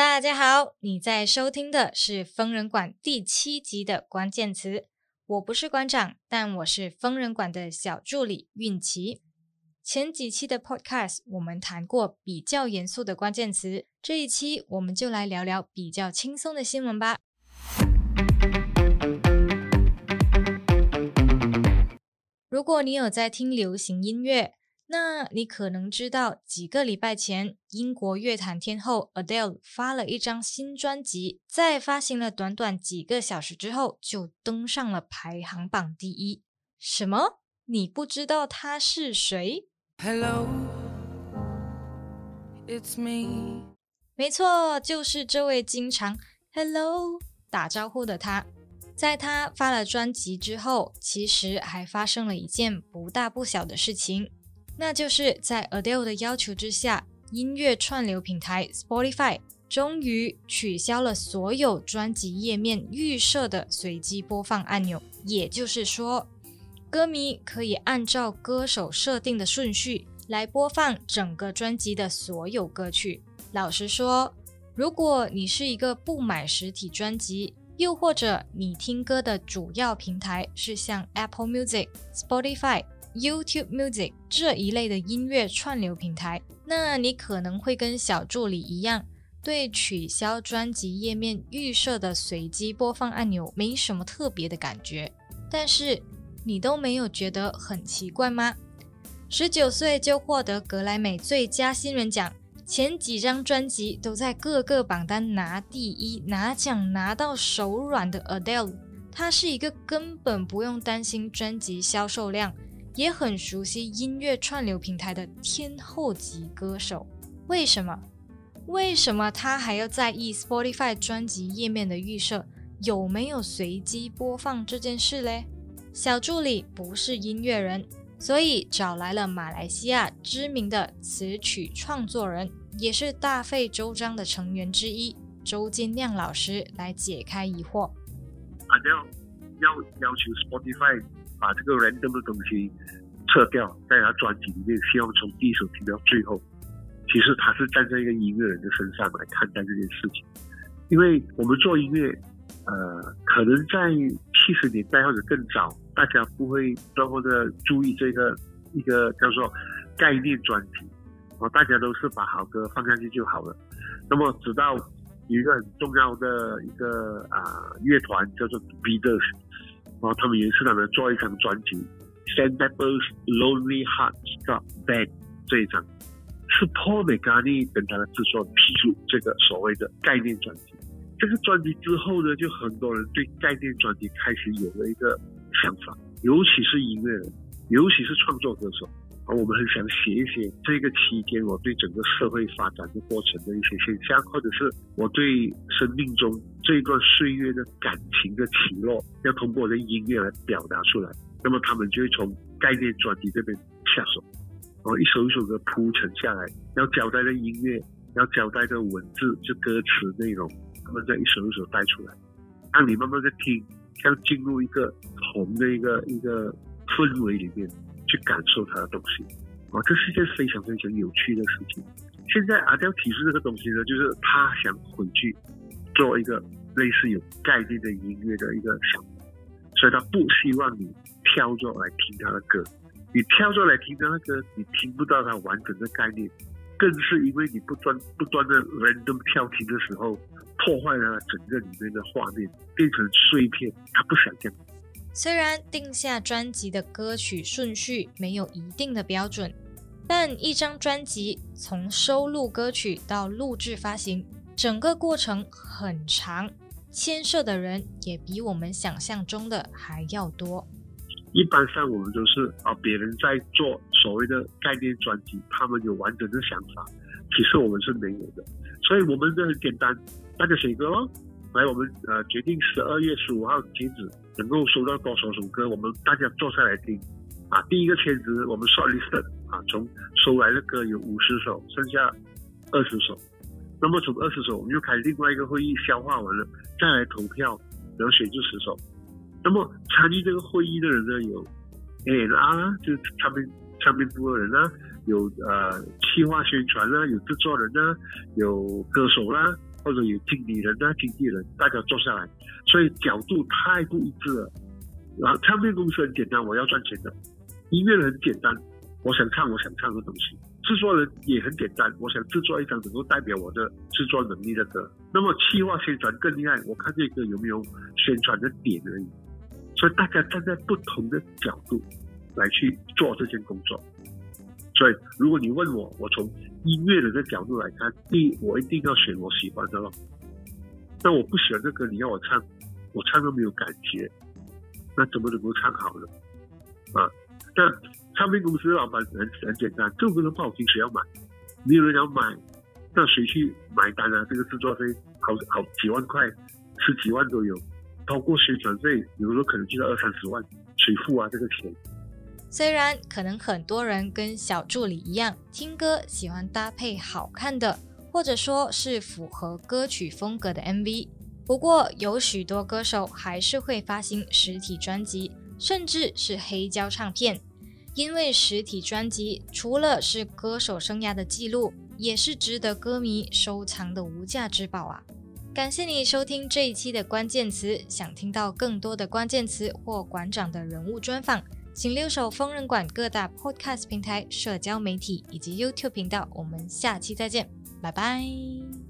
大家好，你在收听的是疯人馆第七集的关键词。我不是馆长，但我是疯人馆的小助理运琪。前几期的 Podcast 我们谈过比较严肃的关键词，这一期我们就来聊聊比较轻松的新闻吧。如果你有在听流行音乐，那你可能知道，几个礼拜前，英国乐坛天后 Adele 发了一张新专辑，在发行了短短几个小时之后，就登上了排行榜第一。什么？你不知道他是谁？Hello，it's me。没错，就是这位经常 Hello 打招呼的他。在他发了专辑之后，其实还发生了一件不大不小的事情。那就是在 Adele 的要求之下，音乐串流平台 Spotify 终于取消了所有专辑页面预设的随机播放按钮。也就是说，歌迷可以按照歌手设定的顺序来播放整个专辑的所有歌曲。老实说，如果你是一个不买实体专辑，又或者你听歌的主要平台是像 Apple Music、Spotify。YouTube Music 这一类的音乐串流平台，那你可能会跟小助理一样，对取消专辑页面预设的随机播放按钮没什么特别的感觉。但是你都没有觉得很奇怪吗？十九岁就获得格莱美最佳新人奖，前几张专辑都在各个榜单拿第一，拿奖拿到手软的 Adele，她是一个根本不用担心专辑销售量。也很熟悉音乐串流平台的天后级歌手，为什么？为什么他还要在意 Spotify 专辑页面的预设有没有随机播放这件事嘞？小助理不是音乐人，所以找来了马来西亚知名的词曲创作人，也是大费周章的成员之一周金亮老师来解开疑惑。啊，要要要求 Spotify。把这个 random 的东西撤掉，在他专辑里面，希望从第一首听到最后。其实他是站在一个音乐人的身上来看待这件事情，因为我们做音乐，呃，可能在七十年代或者更早，大家不会多么的注意这个一个叫做概念专辑，哦，大家都是把好歌放上去就好了。那么直到有一个很重要的一个啊乐团叫做 Beatles。然后他们也是他们做一张专辑，Sand Pepper's Lonely Hearts Club Band 这一张，是 Paul McCartney 等他的制作提出这个所谓的概念专辑。这个专辑之后呢，就很多人对概念专辑开始有了一个想法，尤其是音乐人，尤其是创作歌手。而我们很想写一写这个期间我对整个社会发展的过程的一些现象，或者是我对生命中这一段岁月的感情的起落，要通过我的音乐来表达出来。那么他们就会从概念专辑这边下手，然后一首一首的铺陈下来，要交代的音乐，要交代的文字，就歌词内容，他们再一首一首带出来，让你慢慢的听，像进入一个红的一个一个氛围里面。去感受他的东西，啊，这是一件非常非常有趣的事情。现在阿刁提出这个东西呢，就是他想回去做一个类似有概念的音乐的一个想法，所以他不希望你跳着来听他的歌。你跳着来听他的歌，你听不到他完整的概念，更是因为你不断不断的 random 跳听的时候，破坏了整个里面的画面，变成碎片。他不想这样。虽然定下专辑的歌曲顺序没有一定的标准，但一张专辑从收录歌曲到录制发行，整个过程很长，牵涉的人也比我们想象中的还要多。一般上我们都是啊，别人在做所谓的概念专辑，他们有完整的想法，其实我们是没有的。所以我们就很简单，大家写歌咯。来，我们呃决定十二月十五号截止。能够收到多少首歌，我们大家坐下来听啊。第一个签字，我们 shortlist 啊，从收来的歌有五十首，剩下二十首。那么从二十首，我们又开另外一个会议，消化完了再来投票，然后选出十首。那么参与这个会议的人呢，有 A N R，就是唱片唱片部的人啊，有呃企划宣传啊，有制作人啊，有歌手啦，或者有经理人啊、经纪人，大家坐下来，所以角度太不一致了。然后唱片公司很简单，我要赚钱的；音乐人很简单，我想唱我想唱的东西。制作人也很简单，我想制作一张能够代表我的制作能力的歌。那么企划宣传更厉害，我看这个有没有宣传的点而已。所以大家站在不同的角度来去做这件工作。所以如果你问我，我从音乐人的角度来看，第一，我一定要选我喜欢的咯。那我不喜欢这歌，你要我唱，我唱都没有感觉，那怎么能够唱好呢？啊，那唱片公司的老板很很简单，这首歌不好听，谁要买？没有人要买，那谁去买单啊？这个制作费好好几万块，十几万都有，包括宣传费，有时候可能就要二三十万，谁付啊？这个钱？虽然可能很多人跟小助理一样，听歌喜欢搭配好看的，或者说是符合歌曲风格的 MV，不过有许多歌手还是会发行实体专辑，甚至是黑胶唱片，因为实体专辑除了是歌手生涯的记录，也是值得歌迷收藏的无价之宝啊！感谢你收听这一期的关键词，想听到更多的关键词或馆长的人物专访。请留守疯人馆各大 Podcast 平台、社交媒体以及 YouTube 频道。我们下期再见，拜拜。